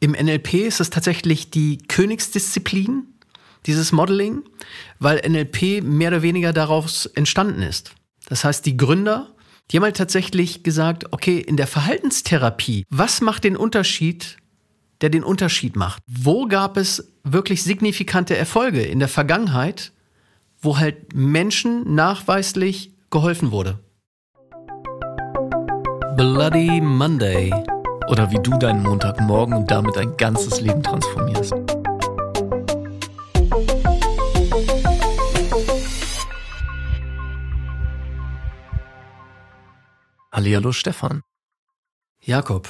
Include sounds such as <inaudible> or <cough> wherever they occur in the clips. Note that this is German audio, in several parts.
Im NLP ist es tatsächlich die Königsdisziplin, dieses Modeling, weil NLP mehr oder weniger daraus entstanden ist. Das heißt, die Gründer, die haben halt tatsächlich gesagt, okay, in der Verhaltenstherapie, was macht den Unterschied, der den Unterschied macht? Wo gab es wirklich signifikante Erfolge in der Vergangenheit, wo halt Menschen nachweislich geholfen wurde? Bloody Monday oder wie du deinen Montagmorgen und damit dein ganzes Leben transformierst. Hallihallo Stefan. Jakob.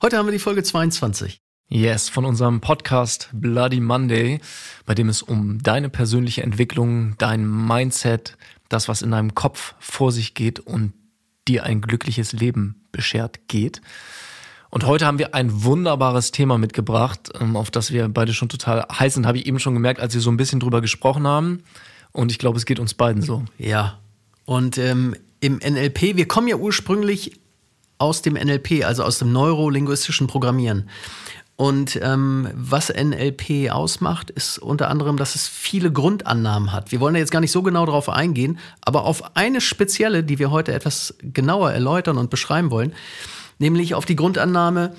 Heute haben wir die Folge 22. Yes, von unserem Podcast Bloody Monday, bei dem es um deine persönliche Entwicklung, dein Mindset, das, was in deinem Kopf vor sich geht und dir ein glückliches Leben beschert geht. Und heute haben wir ein wunderbares Thema mitgebracht, ähm, auf das wir beide schon total heiß sind, habe ich eben schon gemerkt, als wir so ein bisschen drüber gesprochen haben. Und ich glaube, es geht uns beiden so. Ja. Und ähm, im NLP, wir kommen ja ursprünglich aus dem NLP, also aus dem neurolinguistischen Programmieren. Und ähm, was NLP ausmacht, ist unter anderem, dass es viele Grundannahmen hat. Wir wollen da jetzt gar nicht so genau darauf eingehen, aber auf eine spezielle, die wir heute etwas genauer erläutern und beschreiben wollen, nämlich auf die Grundannahme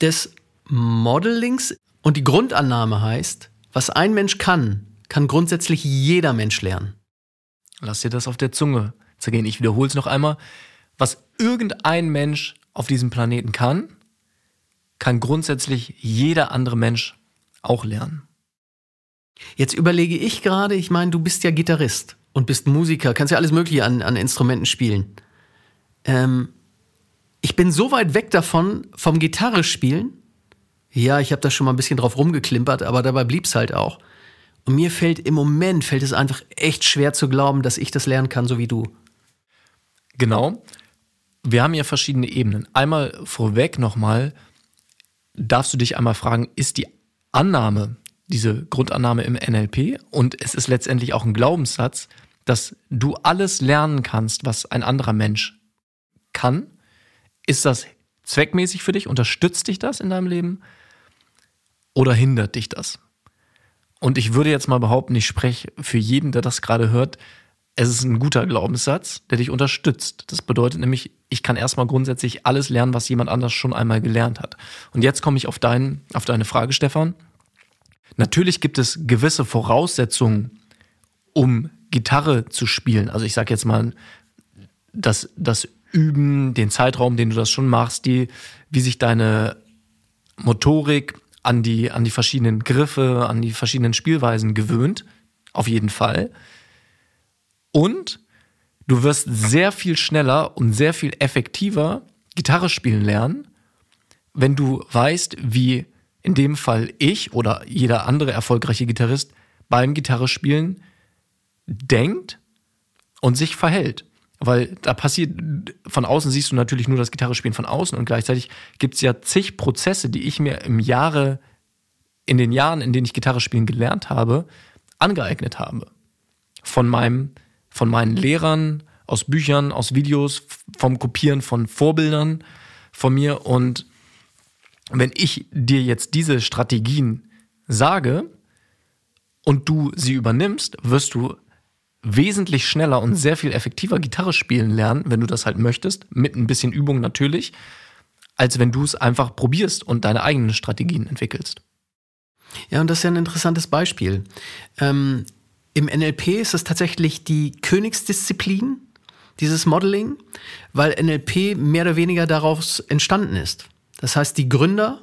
des Modelings. Und die Grundannahme heißt, was ein Mensch kann, kann grundsätzlich jeder Mensch lernen. Lass dir das auf der Zunge zergehen. Ich wiederhole es noch einmal. Was irgendein Mensch auf diesem Planeten kann, kann grundsätzlich jeder andere Mensch auch lernen. Jetzt überlege ich gerade, ich meine, du bist ja Gitarrist und bist Musiker, kannst ja alles Mögliche an, an Instrumenten spielen. Ähm, ich bin so weit weg davon, vom Gitarre spielen. Ja, ich habe da schon mal ein bisschen drauf rumgeklimpert, aber dabei blieb es halt auch. Und mir fällt im Moment, fällt es einfach echt schwer zu glauben, dass ich das lernen kann, so wie du. Genau. Wir haben hier verschiedene Ebenen. Einmal vorweg nochmal, darfst du dich einmal fragen, ist die Annahme, diese Grundannahme im NLP und es ist letztendlich auch ein Glaubenssatz, dass du alles lernen kannst, was ein anderer Mensch kann, ist das zweckmäßig für dich? Unterstützt dich das in deinem Leben? Oder hindert dich das? Und ich würde jetzt mal behaupten, ich spreche für jeden, der das gerade hört, es ist ein guter Glaubenssatz, der dich unterstützt. Das bedeutet nämlich, ich kann erstmal grundsätzlich alles lernen, was jemand anders schon einmal gelernt hat. Und jetzt komme ich auf, dein, auf deine Frage, Stefan. Natürlich gibt es gewisse Voraussetzungen, um Gitarre zu spielen. Also ich sage jetzt mal, das, das Üben, den Zeitraum, den du das schon machst, die, wie sich deine Motorik an die, an die verschiedenen Griffe, an die verschiedenen Spielweisen gewöhnt. Auf jeden Fall. Und du wirst sehr viel schneller und sehr viel effektiver Gitarre spielen lernen, wenn du weißt, wie in dem Fall ich oder jeder andere erfolgreiche Gitarrist beim Gitarre spielen denkt und sich verhält. Weil da passiert, von außen siehst du natürlich nur das Gitarrespielen von außen und gleichzeitig gibt es ja zig Prozesse, die ich mir im Jahre, in den Jahren, in denen ich Gitarre spielen gelernt habe, angeeignet habe. Von meinem, von meinen Lehrern, aus Büchern, aus Videos, vom Kopieren von Vorbildern von mir. Und wenn ich dir jetzt diese Strategien sage und du sie übernimmst, wirst du wesentlich schneller und sehr viel effektiver Gitarre spielen lernen, wenn du das halt möchtest, mit ein bisschen Übung natürlich, als wenn du es einfach probierst und deine eigenen Strategien entwickelst. Ja, und das ist ja ein interessantes Beispiel. Ähm, Im NLP ist es tatsächlich die Königsdisziplin, dieses Modeling, weil NLP mehr oder weniger daraus entstanden ist. Das heißt, die Gründer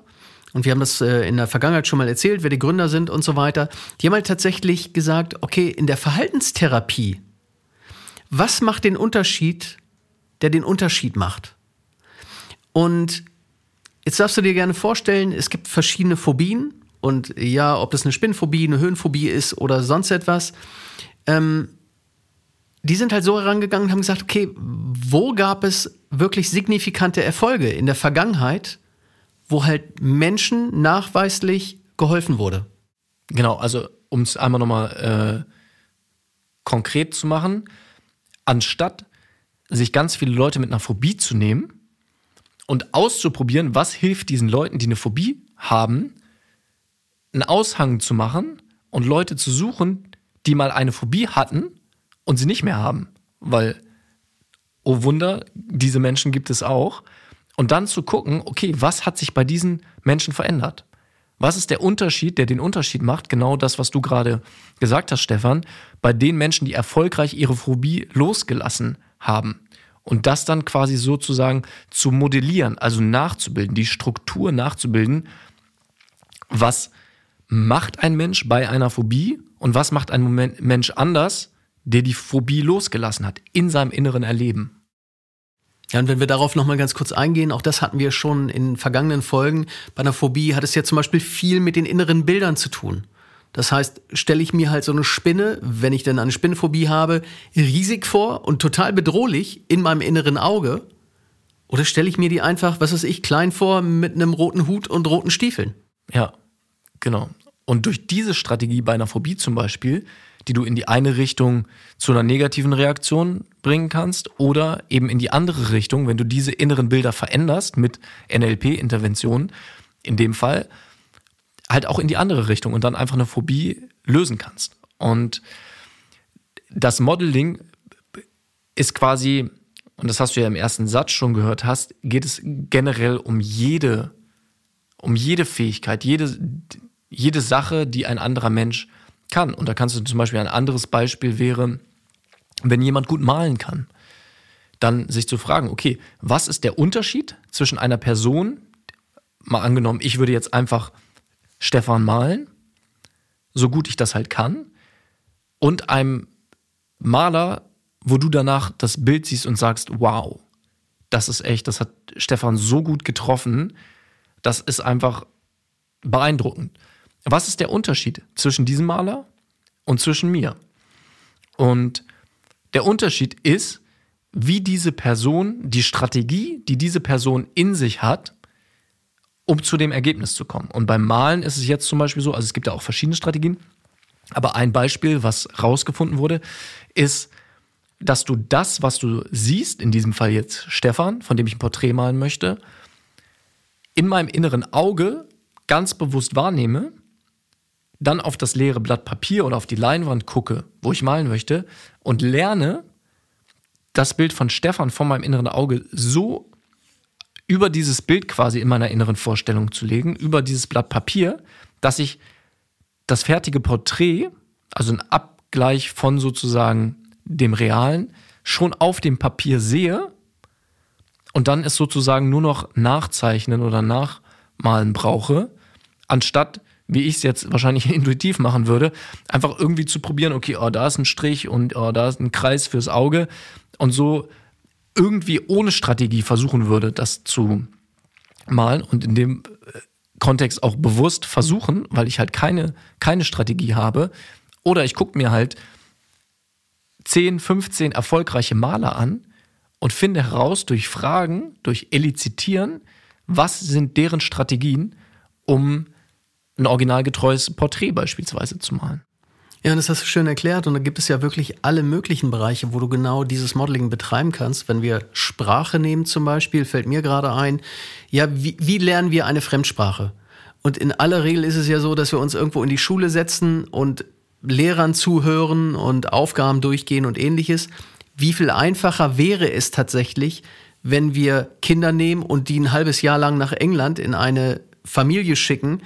und wir haben das äh, in der Vergangenheit schon mal erzählt, wer die Gründer sind und so weiter, die haben halt tatsächlich gesagt, okay, in der Verhaltenstherapie, was macht den Unterschied, der den Unterschied macht? Und jetzt darfst du dir gerne vorstellen, es gibt verschiedene Phobien. Und ja, ob das eine Spinnphobie, eine Höhenphobie ist oder sonst etwas, ähm, die sind halt so herangegangen und haben gesagt, okay, wo gab es wirklich signifikante Erfolge? In der Vergangenheit, wo halt Menschen nachweislich geholfen wurde. Genau, also um es einmal nochmal äh, konkret zu machen, anstatt sich ganz viele Leute mit einer Phobie zu nehmen und auszuprobieren, was hilft diesen Leuten, die eine Phobie haben, einen Aushang zu machen und Leute zu suchen, die mal eine Phobie hatten und sie nicht mehr haben. Weil, oh Wunder, diese Menschen gibt es auch. Und dann zu gucken, okay, was hat sich bei diesen Menschen verändert? Was ist der Unterschied, der den Unterschied macht? Genau das, was du gerade gesagt hast, Stefan, bei den Menschen, die erfolgreich ihre Phobie losgelassen haben. Und das dann quasi sozusagen zu modellieren, also nachzubilden, die Struktur nachzubilden. Was macht ein Mensch bei einer Phobie und was macht ein Mensch anders, der die Phobie losgelassen hat in seinem inneren Erleben? Ja, und wenn wir darauf nochmal ganz kurz eingehen, auch das hatten wir schon in vergangenen Folgen. Bei einer Phobie hat es ja zum Beispiel viel mit den inneren Bildern zu tun. Das heißt, stelle ich mir halt so eine Spinne, wenn ich denn eine Spinnenphobie habe, riesig vor und total bedrohlich in meinem inneren Auge? Oder stelle ich mir die einfach, was weiß ich, klein vor mit einem roten Hut und roten Stiefeln? Ja, genau. Und durch diese Strategie bei einer Phobie zum Beispiel die du in die eine Richtung zu einer negativen Reaktion bringen kannst oder eben in die andere Richtung, wenn du diese inneren Bilder veränderst mit NLP-Interventionen, in dem Fall, halt auch in die andere Richtung und dann einfach eine Phobie lösen kannst. Und das Modeling ist quasi, und das hast du ja im ersten Satz schon gehört hast, geht es generell um jede, um jede Fähigkeit, jede, jede Sache, die ein anderer Mensch kann. Und da kannst du zum Beispiel ein anderes Beispiel wäre, wenn jemand gut malen kann, dann sich zu fragen, okay, was ist der Unterschied zwischen einer Person, mal angenommen, ich würde jetzt einfach Stefan malen, so gut ich das halt kann, und einem Maler, wo du danach das Bild siehst und sagst, wow, das ist echt, das hat Stefan so gut getroffen, das ist einfach beeindruckend. Was ist der Unterschied zwischen diesem Maler und zwischen mir? Und der Unterschied ist, wie diese Person, die Strategie, die diese Person in sich hat, um zu dem Ergebnis zu kommen. Und beim Malen ist es jetzt zum Beispiel so, also es gibt ja auch verschiedene Strategien, aber ein Beispiel, was rausgefunden wurde, ist, dass du das, was du siehst, in diesem Fall jetzt Stefan, von dem ich ein Porträt malen möchte, in meinem inneren Auge ganz bewusst wahrnehme dann auf das leere Blatt Papier oder auf die Leinwand gucke, wo ich malen möchte und lerne, das Bild von Stefan vor meinem inneren Auge so über dieses Bild quasi in meiner inneren Vorstellung zu legen, über dieses Blatt Papier, dass ich das fertige Porträt, also ein Abgleich von sozusagen dem Realen, schon auf dem Papier sehe und dann es sozusagen nur noch nachzeichnen oder nachmalen brauche, anstatt wie ich es jetzt wahrscheinlich <laughs> intuitiv machen würde, einfach irgendwie zu probieren, okay, oh, da ist ein Strich und oh, da ist ein Kreis fürs Auge und so irgendwie ohne Strategie versuchen würde, das zu malen und in dem äh, Kontext auch bewusst versuchen, weil ich halt keine, keine Strategie habe. Oder ich gucke mir halt 10, 15 erfolgreiche Maler an und finde heraus durch Fragen, durch Elizitieren, was sind deren Strategien, um ein originalgetreues Porträt beispielsweise zu malen. Ja, und das hast du schön erklärt. Und da gibt es ja wirklich alle möglichen Bereiche, wo du genau dieses Modeling betreiben kannst. Wenn wir Sprache nehmen zum Beispiel, fällt mir gerade ein, ja, wie, wie lernen wir eine Fremdsprache? Und in aller Regel ist es ja so, dass wir uns irgendwo in die Schule setzen und Lehrern zuhören und Aufgaben durchgehen und ähnliches. Wie viel einfacher wäre es tatsächlich, wenn wir Kinder nehmen und die ein halbes Jahr lang nach England in eine Familie schicken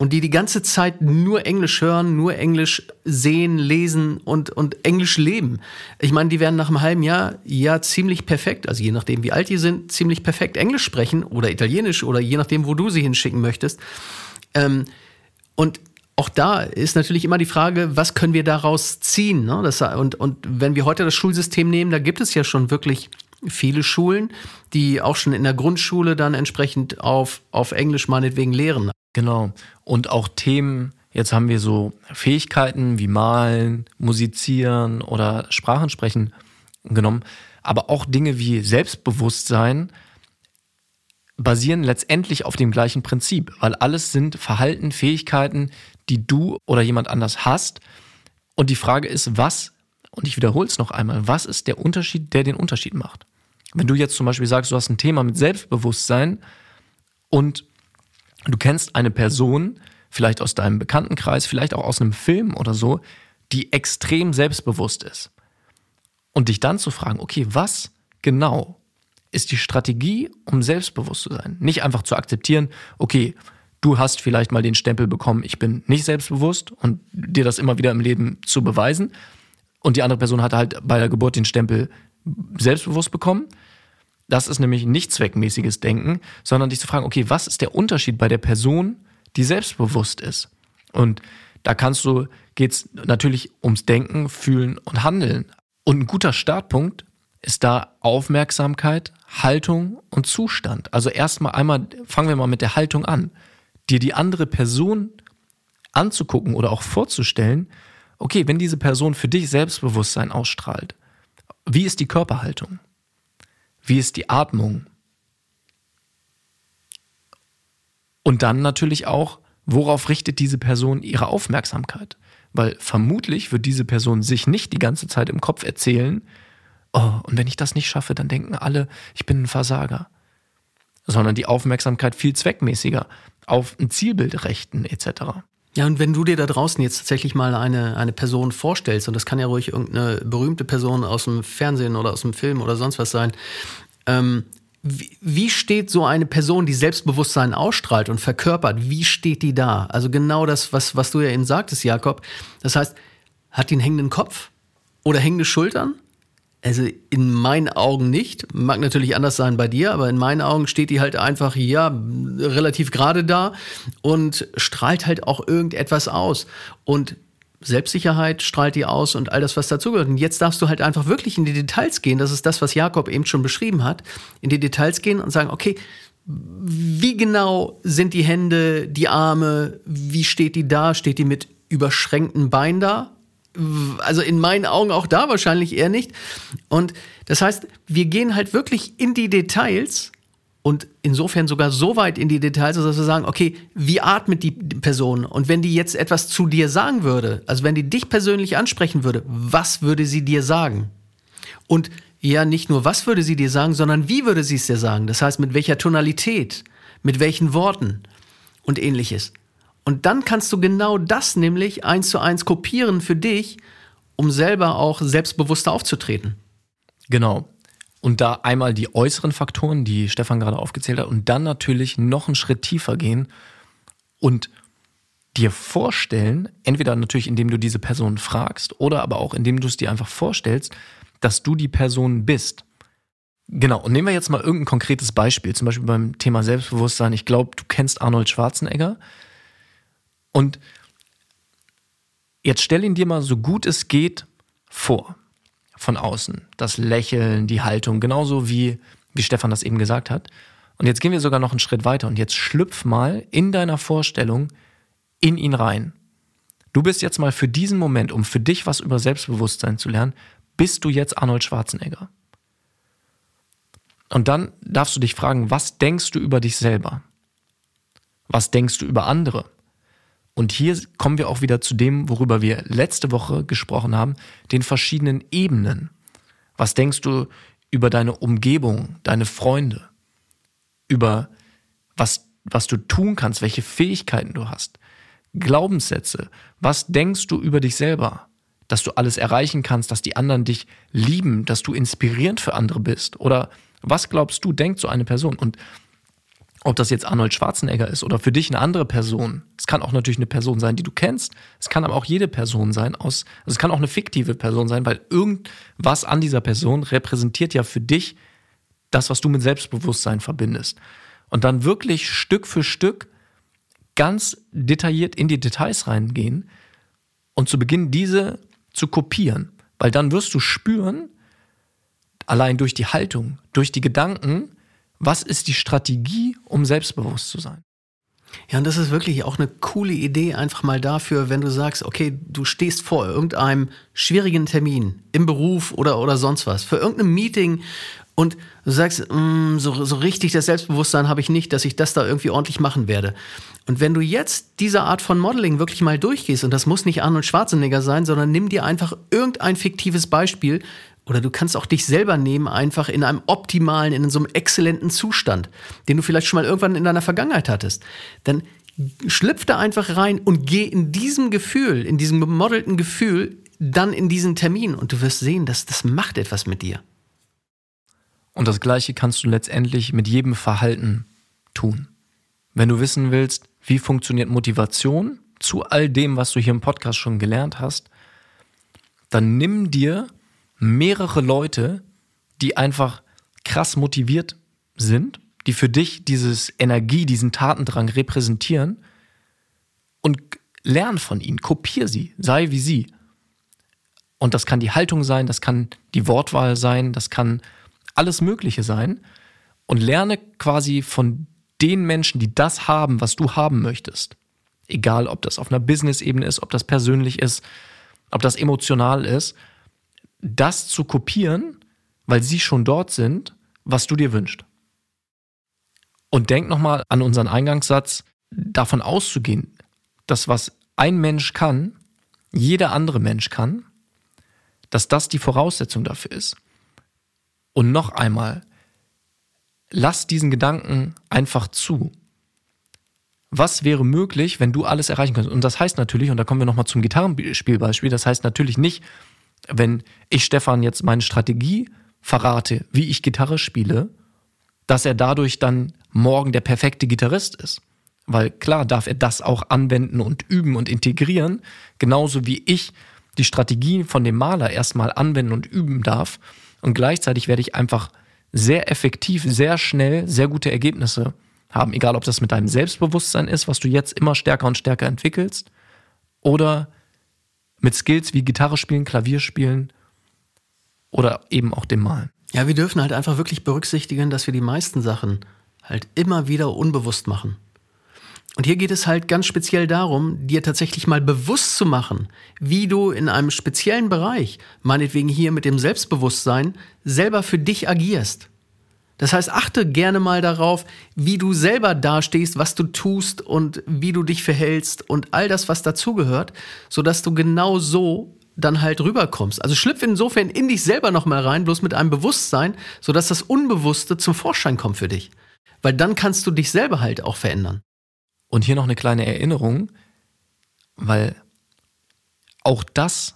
und die die ganze Zeit nur Englisch hören, nur Englisch sehen, lesen und, und Englisch leben. Ich meine, die werden nach einem halben Jahr ja ziemlich perfekt, also je nachdem wie alt die sind, ziemlich perfekt Englisch sprechen oder Italienisch oder je nachdem, wo du sie hinschicken möchtest. Ähm, und auch da ist natürlich immer die Frage, was können wir daraus ziehen? Ne? Das, und, und wenn wir heute das Schulsystem nehmen, da gibt es ja schon wirklich viele Schulen, die auch schon in der Grundschule dann entsprechend auf, auf Englisch meinetwegen lehren. Genau. Und auch Themen, jetzt haben wir so Fähigkeiten wie Malen, Musizieren oder Sprachen sprechen genommen, aber auch Dinge wie Selbstbewusstsein basieren letztendlich auf dem gleichen Prinzip, weil alles sind Verhalten, Fähigkeiten, die du oder jemand anders hast. Und die Frage ist, was, und ich wiederhole es noch einmal, was ist der Unterschied, der den Unterschied macht? Wenn du jetzt zum Beispiel sagst, du hast ein Thema mit Selbstbewusstsein und du kennst eine Person, vielleicht aus deinem Bekanntenkreis, vielleicht auch aus einem Film oder so, die extrem selbstbewusst ist. Und dich dann zu fragen, okay, was genau ist die Strategie, um selbstbewusst zu sein? Nicht einfach zu akzeptieren, okay, du hast vielleicht mal den Stempel bekommen, ich bin nicht selbstbewusst und dir das immer wieder im Leben zu beweisen. Und die andere Person hat halt bei der Geburt den Stempel selbstbewusst bekommen. Das ist nämlich nicht zweckmäßiges Denken, sondern dich zu fragen, okay, was ist der Unterschied bei der Person, die selbstbewusst ist? Und da kannst du, geht's natürlich ums Denken, Fühlen und Handeln. Und ein guter Startpunkt ist da Aufmerksamkeit, Haltung und Zustand. Also erstmal einmal, fangen wir mal mit der Haltung an. Dir die andere Person anzugucken oder auch vorzustellen, okay, wenn diese Person für dich Selbstbewusstsein ausstrahlt, wie ist die Körperhaltung? Wie ist die Atmung? Und dann natürlich auch, worauf richtet diese Person ihre Aufmerksamkeit? Weil vermutlich wird diese Person sich nicht die ganze Zeit im Kopf erzählen, oh, und wenn ich das nicht schaffe, dann denken alle, ich bin ein Versager. Sondern die Aufmerksamkeit viel zweckmäßiger auf ein Zielbild rechten etc. Ja, und wenn du dir da draußen jetzt tatsächlich mal eine, eine Person vorstellst, und das kann ja ruhig irgendeine berühmte Person aus dem Fernsehen oder aus dem Film oder sonst was sein, ähm, wie, wie steht so eine Person, die Selbstbewusstsein ausstrahlt und verkörpert, wie steht die da? Also genau das, was, was du ja eben sagtest, Jakob. Das heißt, hat die einen hängenden Kopf oder hängende Schultern? Also in meinen Augen nicht. Mag natürlich anders sein bei dir, aber in meinen Augen steht die halt einfach, ja, relativ gerade da und strahlt halt auch irgendetwas aus. Und Selbstsicherheit strahlt die aus und all das, was dazugehört. Und jetzt darfst du halt einfach wirklich in die Details gehen. Das ist das, was Jakob eben schon beschrieben hat. In die Details gehen und sagen, okay, wie genau sind die Hände, die Arme, wie steht die da? Steht die mit überschränkten Beinen da? Also in meinen Augen auch da wahrscheinlich eher nicht. Und das heißt, wir gehen halt wirklich in die Details und insofern sogar so weit in die Details, dass wir sagen, okay, wie atmet die Person? Und wenn die jetzt etwas zu dir sagen würde, also wenn die dich persönlich ansprechen würde, was würde sie dir sagen? Und ja, nicht nur was würde sie dir sagen, sondern wie würde sie es dir sagen? Das heißt, mit welcher Tonalität, mit welchen Worten und ähnliches. Und dann kannst du genau das nämlich eins zu eins kopieren für dich, um selber auch selbstbewusster aufzutreten. Genau. Und da einmal die äußeren Faktoren, die Stefan gerade aufgezählt hat, und dann natürlich noch einen Schritt tiefer gehen und dir vorstellen, entweder natürlich indem du diese Person fragst oder aber auch indem du es dir einfach vorstellst, dass du die Person bist. Genau, und nehmen wir jetzt mal irgendein konkretes Beispiel, zum Beispiel beim Thema Selbstbewusstsein. Ich glaube, du kennst Arnold Schwarzenegger. Und jetzt stell ihn dir mal so gut es geht vor, von außen. Das Lächeln, die Haltung, genauso wie, wie Stefan das eben gesagt hat. Und jetzt gehen wir sogar noch einen Schritt weiter und jetzt schlüpf mal in deiner Vorstellung in ihn rein. Du bist jetzt mal für diesen Moment, um für dich was über Selbstbewusstsein zu lernen, bist du jetzt Arnold Schwarzenegger. Und dann darfst du dich fragen, was denkst du über dich selber? Was denkst du über andere? Und hier kommen wir auch wieder zu dem, worüber wir letzte Woche gesprochen haben, den verschiedenen Ebenen. Was denkst du über deine Umgebung, deine Freunde, über was, was du tun kannst, welche Fähigkeiten du hast? Glaubenssätze. Was denkst du über dich selber? Dass du alles erreichen kannst, dass die anderen dich lieben, dass du inspirierend für andere bist? Oder was glaubst du, denkt so eine Person? Und ob das jetzt Arnold Schwarzenegger ist oder für dich eine andere Person. Es kann auch natürlich eine Person sein, die du kennst. Es kann aber auch jede Person sein aus, also es kann auch eine fiktive Person sein, weil irgendwas an dieser Person repräsentiert ja für dich das, was du mit Selbstbewusstsein verbindest. Und dann wirklich Stück für Stück ganz detailliert in die Details reingehen und zu Beginn diese zu kopieren. Weil dann wirst du spüren, allein durch die Haltung, durch die Gedanken, was ist die Strategie, um selbstbewusst zu sein? Ja, und das ist wirklich auch eine coole Idee, einfach mal dafür, wenn du sagst, okay, du stehst vor irgendeinem schwierigen Termin im Beruf oder, oder sonst was, für irgendein Meeting und du sagst, mm, so, so richtig das Selbstbewusstsein habe ich nicht, dass ich das da irgendwie ordentlich machen werde. Und wenn du jetzt diese Art von Modeling wirklich mal durchgehst, und das muss nicht Arnold Schwarzenegger sein, sondern nimm dir einfach irgendein fiktives Beispiel, Oder du kannst auch dich selber nehmen, einfach in einem optimalen, in so einem exzellenten Zustand, den du vielleicht schon mal irgendwann in deiner Vergangenheit hattest. Dann schlüpf da einfach rein und geh in diesem Gefühl, in diesem gemodelten Gefühl, dann in diesen Termin und du wirst sehen, dass das macht etwas mit dir. Und das Gleiche kannst du letztendlich mit jedem Verhalten tun. Wenn du wissen willst, wie funktioniert Motivation zu all dem, was du hier im Podcast schon gelernt hast, dann nimm dir mehrere Leute, die einfach krass motiviert sind, die für dich dieses Energie, diesen Tatendrang repräsentieren und lern von ihnen, kopier sie, sei wie sie. Und das kann die Haltung sein, das kann die Wortwahl sein, das kann alles Mögliche sein. Und lerne quasi von den Menschen, die das haben, was du haben möchtest. Egal, ob das auf einer Business-Ebene ist, ob das persönlich ist, ob das emotional ist, das zu kopieren, weil sie schon dort sind, was du dir wünschst. Und denk nochmal an unseren Eingangssatz, davon auszugehen, dass was ein Mensch kann, jeder andere Mensch kann, dass das die Voraussetzung dafür ist. Und noch einmal, lass diesen Gedanken einfach zu. Was wäre möglich, wenn du alles erreichen könntest? Und das heißt natürlich, und da kommen wir nochmal zum Gitarrenspielbeispiel, das heißt natürlich nicht, wenn ich Stefan jetzt meine Strategie verrate, wie ich Gitarre spiele, dass er dadurch dann morgen der perfekte Gitarrist ist. Weil klar darf er das auch anwenden und üben und integrieren, genauso wie ich die Strategie von dem Maler erstmal anwenden und üben darf. Und gleichzeitig werde ich einfach sehr effektiv, sehr schnell, sehr gute Ergebnisse haben. Egal, ob das mit deinem Selbstbewusstsein ist, was du jetzt immer stärker und stärker entwickelst, oder mit Skills wie Gitarre spielen, Klavier spielen oder eben auch dem Malen. Ja, wir dürfen halt einfach wirklich berücksichtigen, dass wir die meisten Sachen halt immer wieder unbewusst machen. Und hier geht es halt ganz speziell darum, dir tatsächlich mal bewusst zu machen, wie du in einem speziellen Bereich, meinetwegen hier mit dem Selbstbewusstsein, selber für dich agierst. Das heißt, achte gerne mal darauf, wie du selber dastehst, was du tust und wie du dich verhältst und all das, was dazugehört, sodass du genau so dann halt rüberkommst. Also schlüpf insofern in dich selber nochmal rein, bloß mit einem Bewusstsein, sodass das Unbewusste zum Vorschein kommt für dich. Weil dann kannst du dich selber halt auch verändern. Und hier noch eine kleine Erinnerung, weil auch das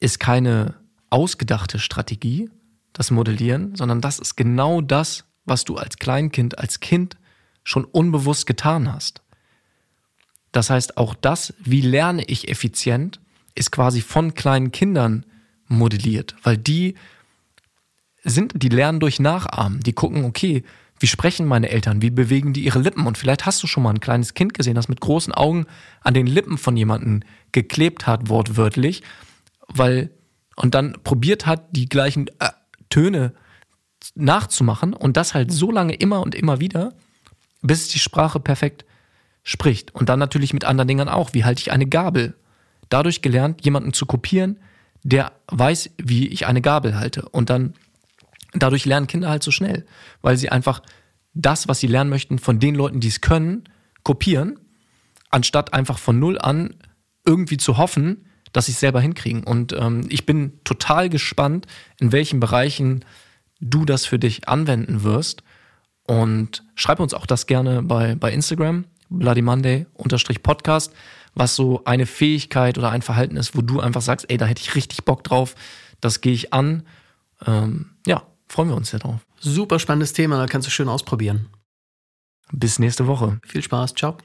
ist keine ausgedachte Strategie, das Modellieren, sondern das ist genau das, was du als Kleinkind, als Kind schon unbewusst getan hast. Das heißt, auch das, wie lerne ich effizient, ist quasi von kleinen Kindern modelliert, weil die sind, die lernen durch Nachahmen. Die gucken, okay, wie sprechen meine Eltern? Wie bewegen die ihre Lippen? Und vielleicht hast du schon mal ein kleines Kind gesehen, das mit großen Augen an den Lippen von jemandem geklebt hat, wortwörtlich, weil, und dann probiert hat, die gleichen äh, Töne nachzumachen und das halt so lange immer und immer wieder, bis die Sprache perfekt spricht. Und dann natürlich mit anderen Dingen auch. Wie halte ich eine Gabel? Dadurch gelernt, jemanden zu kopieren, der weiß, wie ich eine Gabel halte. Und dann dadurch lernen Kinder halt so schnell, weil sie einfach das, was sie lernen möchten, von den Leuten, die es können, kopieren, anstatt einfach von null an irgendwie zu hoffen, dass sie es selber hinkriegen. Und ähm, ich bin total gespannt, in welchen Bereichen du das für dich anwenden wirst. Und schreib uns auch das gerne bei, bei Instagram, Bloody Monday Podcast, was so eine Fähigkeit oder ein Verhalten ist, wo du einfach sagst, ey, da hätte ich richtig Bock drauf, das gehe ich an. Ähm, ja, freuen wir uns sehr drauf. Super spannendes Thema, da kannst du schön ausprobieren. Bis nächste Woche. Viel Spaß, ciao.